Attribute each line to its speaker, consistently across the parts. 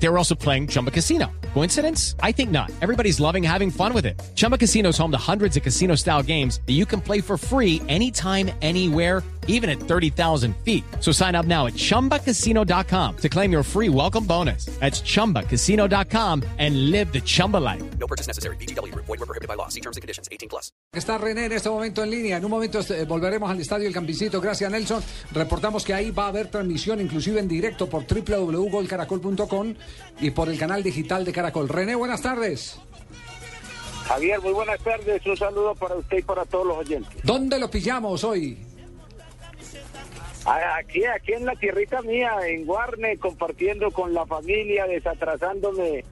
Speaker 1: They were also playing Chumba Casino. Coincidence? I think not. Everybody's loving having fun with it. Chumba Casino is home to hundreds of casino style games that you can play for free anytime, anywhere even at 30,000 feet. So sign up now at ChumbaCasino.com to claim your free welcome bonus. That's ChumbaCasino.com and live the Chumba life.
Speaker 2: No purchase necessary. BGW. Void were prohibited by law. See terms and conditions. 18 plus.
Speaker 3: Está René en este momento en línea. En un momento eh, volveremos al estadio El Campicito. Gracias, Nelson. Reportamos que ahí va a haber transmisión, inclusive en directo por www.golcaracol.com y por el canal digital de Caracol. René, buenas tardes.
Speaker 4: Javier, muy buenas tardes. Un saludo para usted y para todos los oyentes.
Speaker 3: ¿Dónde lo pillamos hoy?
Speaker 4: Aquí, aquí en la tierrita mía, en Guarne, compartiendo con la familia, desatrasándome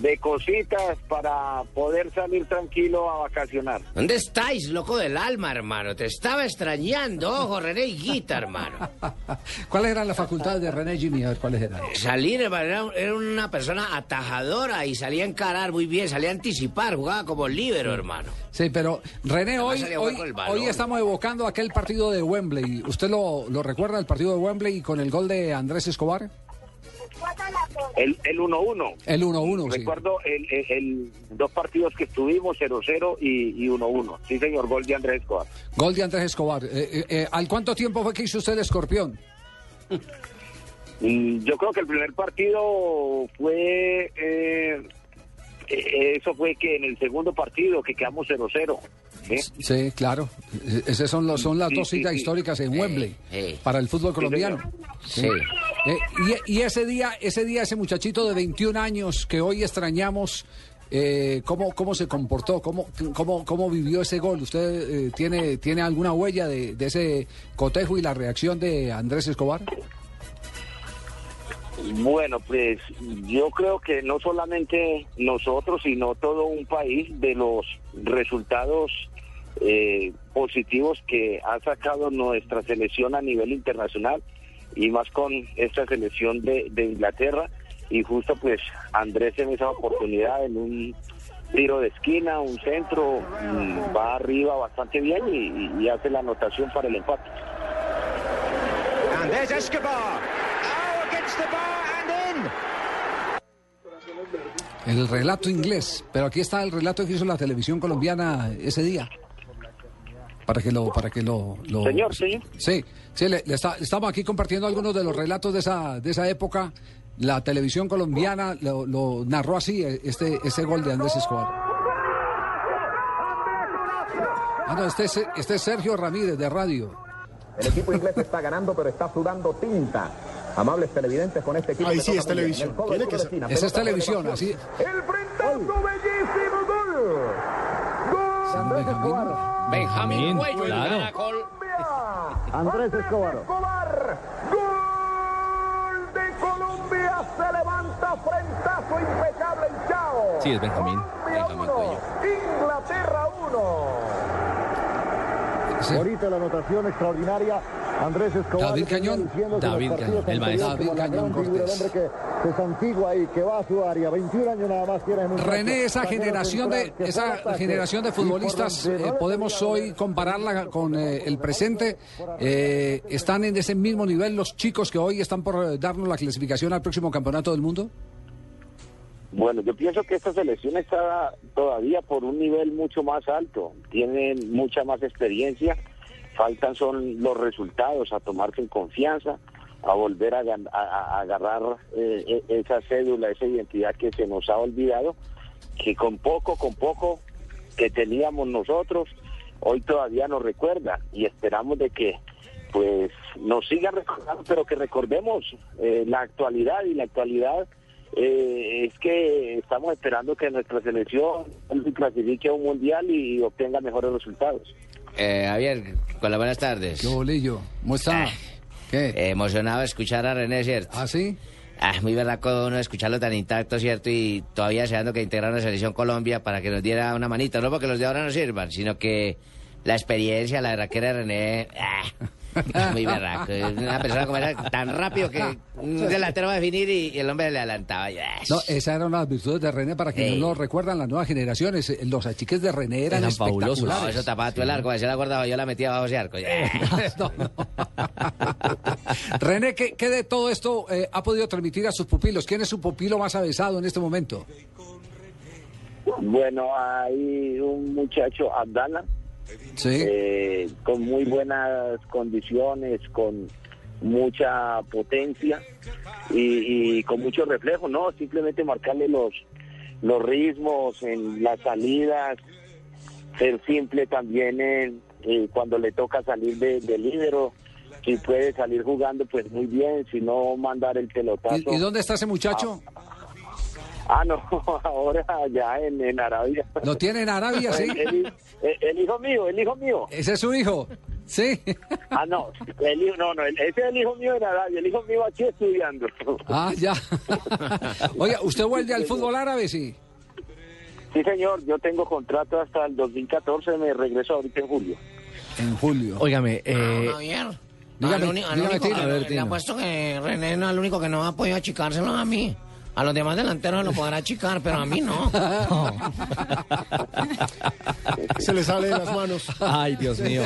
Speaker 4: de cositas para poder salir tranquilo a vacacionar.
Speaker 5: ¿Dónde estáis, loco del alma, hermano? Te estaba extrañando, ojo, René y Guita, hermano.
Speaker 3: ¿Cuáles eran las facultades de René Jimmy? A ver, ¿cuáles eran?
Speaker 5: Salir, hermano, era, era una persona atajadora y salía a encarar muy bien, salía a anticipar, jugaba como líbero, hermano.
Speaker 3: Sí, pero René,
Speaker 5: Además
Speaker 3: hoy, hoy, hoy estamos evocando aquel partido de Wembley. ¿Usted lo, lo recuerda, el partido de Wembley con el gol de Andrés Escobar?
Speaker 4: El el 1-1.
Speaker 3: El 1-1, sí.
Speaker 4: Recuerdo el, el- el- dos partidos que estuvimos, 0-0 y, y 1-1. Sí, señor, gol de Andrés Escobar.
Speaker 3: Gol de Andrés Escobar. Eh, eh, eh, ¿Al cuánto tiempo fue que hizo usted el escorpión?
Speaker 4: Mm, Yo creo que el primer partido fue... eh, eh, eso fue que en el segundo partido que quedamos 0-0. ¿Sí?
Speaker 3: Sí, claro. Eh, Esas son, los, son las
Speaker 4: Sí,
Speaker 3: dos citas
Speaker 4: sí.
Speaker 3: históricas en Wembley
Speaker 5: sí.
Speaker 3: para el fútbol colombiano.
Speaker 5: Sí.
Speaker 3: Eh, y, y ese día, ese día, ese muchachito de 21 años que hoy extrañamos, eh, ¿cómo, ¿cómo se comportó? ¿Cómo, cómo, cómo vivió ese gol? ¿Usted eh, tiene, tiene alguna huella de, de ese cotejo y la reacción de Andrés Escobar?
Speaker 4: Bueno, pues yo creo que no solamente nosotros, sino todo un país de los resultados eh, positivos que ha sacado nuestra selección a nivel internacional y más con esta selección de, Inglaterra y justo pues Andrés en esa oportunidad en un tiro de esquina, un centro, mm, va arriba bastante bien y, y- hace la anotación para el empate.
Speaker 6: And there's Escobar.
Speaker 3: El relato inglés, pero aquí está el relato que hizo la televisión colombiana ese día. Para que lo, para que lo, lo-
Speaker 4: Señor, señor.
Speaker 3: Sí, sí, le, le está- estamos aquí compartiendo algunos de los relatos de esa, de esa época. La televisión colombiana lo, lo narró así, eh, este, ese gol de Andrés Escobar. Ah, no, este es, este es Sergio Ramírez de radio.
Speaker 7: El equipo inglés está ganando, pero está sudando tinta. Amables televidentes con este equipo.
Speaker 8: Ahí sí es televisión.
Speaker 7: En
Speaker 8: Tiene que ser.
Speaker 3: Esa es televisión, así.
Speaker 7: El frentazo, bellísimo gol. Gol. Escobar.
Speaker 5: Benjamín Cuello, el caracol.
Speaker 7: Andrés Escobar. Escobar. Gol de Colombia. Se levanta frentazo impecable el Chao.
Speaker 9: Sí, es Benjamín. Benjamín
Speaker 7: uno,
Speaker 9: Cuello.
Speaker 7: Inglaterra 1.
Speaker 3: Sí.
Speaker 7: Ahorita la anotación extraordinaria. Andrés Escobar.
Speaker 3: David Cañón.
Speaker 9: David Cañón, el maestro.
Speaker 3: David Cañón Cortés.
Speaker 7: El hombre que se santigua ahí, que va a su área. 21 años nada más tiene en un
Speaker 3: René, esa generación de esa generación de
Speaker 7: Y
Speaker 3: futbolistas eh, podemos hoy compararla con eh, el presente. Eh, están en ese mismo nivel los chicos que hoy están por darnos la clasificación al próximo campeonato del mundo.
Speaker 4: Bueno, yo pienso que esta selección está todavía por un nivel mucho más alto, tienen mucha más experiencia, faltan son los resultados, a tomarse en confianza, a volver a, a- agarrar eh, e- esa cédula, esa identidad que se nos ha olvidado, que con poco, con poco que teníamos nosotros, hoy todavía nos recuerda y esperamos de que pues nos siga recordando, pero que recordemos eh, la actualidad y la actualidad eh, es que estamos esperando que nuestra selección se clasifique a un mundial y obtenga mejores resultados.
Speaker 5: Eh, Javier, con las buenas tardes.
Speaker 3: ¿Qué bolillo? ¿Cómo está?
Speaker 5: Ah.
Speaker 3: ¿Qué?
Speaker 5: Emocionado de escuchar a René, ¿cierto?
Speaker 3: ¿Ah, sí?
Speaker 5: Ah, muy berraco uno escucharlo tan intacto, ¿cierto? Y todavía deseando que integrara la selección Colombia para que nos diera una manita. No porque los de ahora no sirvan, sino que la experiencia, la berraquera de René... ah, Muy berraco. Una persona como era tan rápido que un delantero va a definir y, y el hombre le adelantaba. Ya.
Speaker 3: No, esas eran las virtudes de René para que
Speaker 5: Ey.
Speaker 3: no lo recuerdan las nuevas generaciones. Eh, Los achiques de René eran,
Speaker 8: Eran fabulosos.
Speaker 5: No,
Speaker 3: espectaculares.
Speaker 5: eso tapaba tú el arco. Si la guardaba yo la metía bajo ese arco. Ya.
Speaker 3: No, no. René, ¿qué, qué de todo esto eh, ha podido transmitir a sus pupilos? ¿Quién es su pupilo más avesado en este momento?
Speaker 4: Bueno, hay un muchacho, Abdala,
Speaker 3: Sí.
Speaker 4: eh, con muy buenas condiciones, con mucha potencia y, y con mucho reflejo, ¿no? Simplemente marcarle los, los ritmos en las salidas, ser simple también en, eh, cuando le toca salir de, de lídero. Si puede salir jugando, pues muy bien, si no, mandar el pelotazo.
Speaker 3: ¿Y, y dónde está ese muchacho?
Speaker 4: Ah, no, ahora ya en, en Arabia.
Speaker 3: ¿Lo tiene en Arabia, sí?
Speaker 4: El, el- el hijo mío, el hijo mío.
Speaker 3: ¿Ese es su hijo? Sí.
Speaker 4: Ah, no, el hijo, no, no, el- ese es el hijo mío en Arabia, el hijo mío aquí estudiando.
Speaker 3: Ah, ya. Oiga, ¿usted vuelve al fútbol árabe, sí?
Speaker 4: Sí, señor, yo tengo contrato hasta el 2014, me regreso ahorita en julio.
Speaker 3: En julio.
Speaker 8: Óigame, eh,
Speaker 5: Javier.
Speaker 3: dígame,
Speaker 5: al único- al
Speaker 3: dígame,
Speaker 5: único-
Speaker 3: Tino.
Speaker 5: al-
Speaker 3: A ver,
Speaker 5: le apuesto que René no es el único que no ha podido achicárselo a mí. A los demás delanteros lo podrá achicar, pero a mí no.
Speaker 9: Se le sale de las manos.
Speaker 8: ay, Dios mío.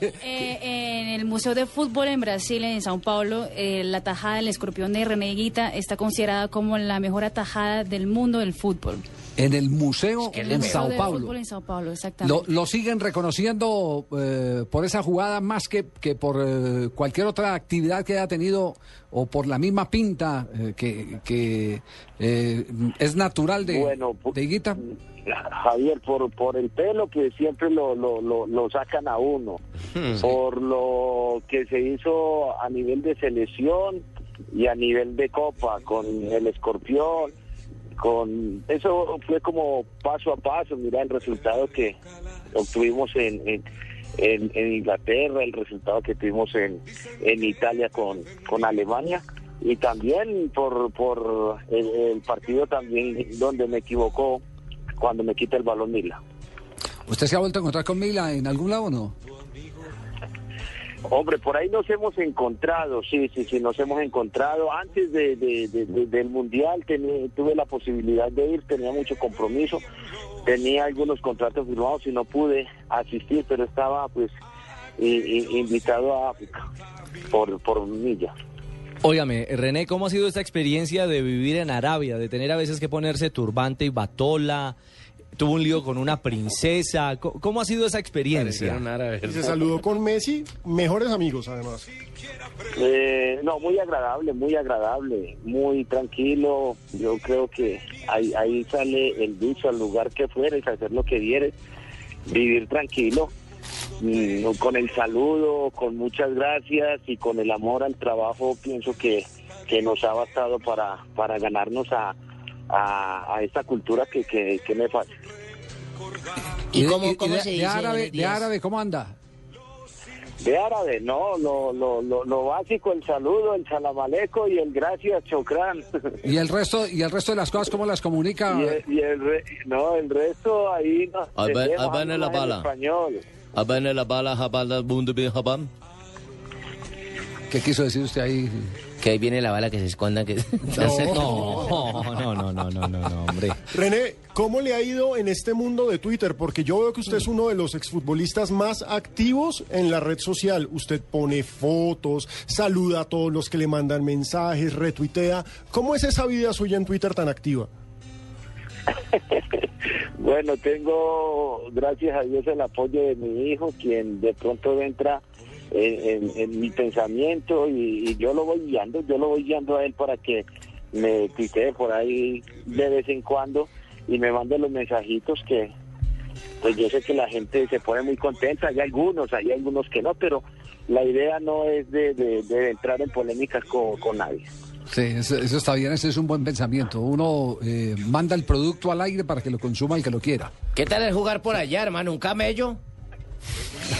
Speaker 10: Eh, en el Museo de Fútbol en Brasil, en Sao Paulo, eh, la tajada del escorpión de René Higuita está considerada como la mejor atajada del mundo del fútbol.
Speaker 3: En el museo
Speaker 5: que
Speaker 3: en
Speaker 5: le-
Speaker 10: Museo
Speaker 3: Sao Paulo.
Speaker 10: En Sao Paulo,
Speaker 3: Lo,
Speaker 10: exactamente.
Speaker 3: lo siguen reconociendo eh, por esa jugada más que, que por eh, cualquier otra actividad que haya tenido o por la misma pinta eh, que, que, eh, es natural de,
Speaker 4: Bueno,
Speaker 3: de Higuita.
Speaker 4: Javier, por, por el pelo que siempre lo, lo, lo, lo sacan a uno, por lo que se hizo a nivel de selección y a nivel de copa con el escorpión, con eso fue como paso a paso, mira el resultado que obtuvimos en, en, en- Inglaterra, el resultado que tuvimos en, en Italia con, con Alemania y también por, por el, el partido también donde me equivocó cuando me quita el balón Mila.
Speaker 3: ¿Usted se ha vuelto a encontrar con Mila en algún lado o no?
Speaker 4: Hombre, por ahí nos hemos encontrado, sí, sí, sí, nos hemos encontrado. Antes de, de- de- de- del Mundial tuve la posibilidad de ir, tenía mucho compromiso, tenía algunos contratos firmados y no pude asistir, pero estaba pues invitado a África por, por Milla.
Speaker 8: Óigame, René, ¿cómo ha sido esta experiencia de vivir en Arabia, de tener a veces que ponerse turbante y batola? Tuvo un lío con una princesa. Co- ¿Cómo ha sido esa experiencia?
Speaker 9: Y se saludó con Messi, mejores amigos además.
Speaker 4: Eh, no, muy agradable, muy agradable, muy tranquilo. Yo creo que ahí, ahí sale el dicho al lugar que fueres, hacer lo que vieres, vivir tranquilo, mm, con el saludo, con muchas gracias y con el amor al trabajo, pienso que, que nos ha bastado para, para ganarnos a, a, a esta cultura que, que, que me falta.
Speaker 5: ¿Y
Speaker 3: de-
Speaker 5: cómo- cómo
Speaker 3: de,
Speaker 5: se
Speaker 3: de
Speaker 5: dice,
Speaker 3: árabe, de árabe, ¿cómo anda?
Speaker 4: De árabe, no, lo, lo, lo, lo básico, el saludo, el salamaleco y el gracias, chocrán.
Speaker 3: ¿Y el resto y el resto de las cosas cómo las comunica?
Speaker 4: Y el, y el re- no, el resto ahí no.
Speaker 8: Ahí va en la
Speaker 4: en
Speaker 8: bala.
Speaker 4: español.
Speaker 8: Abane la bala, jabala, bunde, bin, jabam.
Speaker 3: ¿Qué quiso decir usted ahí?
Speaker 5: Que ahí viene la bala que se esconda. Que...
Speaker 8: No, no, no, no, no, no, no, hombre.
Speaker 9: René, ¿cómo le ha ido en este mundo de Twitter? Porque yo veo que usted es uno de los exfutbolistas más activos en la red social. Usted pone fotos, saluda a todos los que le mandan mensajes, retuitea. ¿Cómo es esa vida suya en Twitter tan activa?
Speaker 4: Bueno, tengo, gracias a Dios, el apoyo de mi hijo, quien de pronto entra en, en- en mi pensamiento y, y yo lo voy guiando, yo lo voy guiando a él para que me tuitee por ahí de vez en cuando y me mande los mensajitos que, pues yo sé que la gente se pone muy contenta, hay algunos, hay algunos que no, pero la idea no es de, de- de entrar en polémicas con, con nadie.
Speaker 3: Sí, eso, eso está bien, ese es un buen pensamiento. Uno eh, manda el producto al aire para que lo consuma el que lo quiera.
Speaker 5: ¿Qué tal el jugar por allá, hermano? ¿Un camello?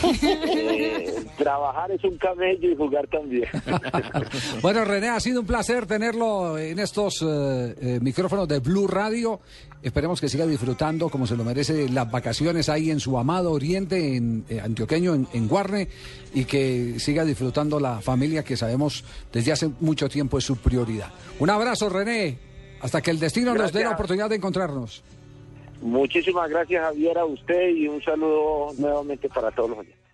Speaker 4: Eh, trabajar es un camello y jugar también.
Speaker 3: Bueno, René, ha sido un placer tenerlo en estos eh, eh, micrófonos de Blue Radio. Esperemos que siga disfrutando como se lo merece las vacaciones ahí en su amado Oriente, en eh, Antioqueño, en, en Guarne, y que siga disfrutando la familia que sabemos desde hace mucho tiempo es su prioridad. Un abrazo, René. Hasta que el destino nos dé la oportunidad de encontrarnos.
Speaker 4: Muchísimas gracias Javier a usted y un saludo nuevamente para todos los oyentes.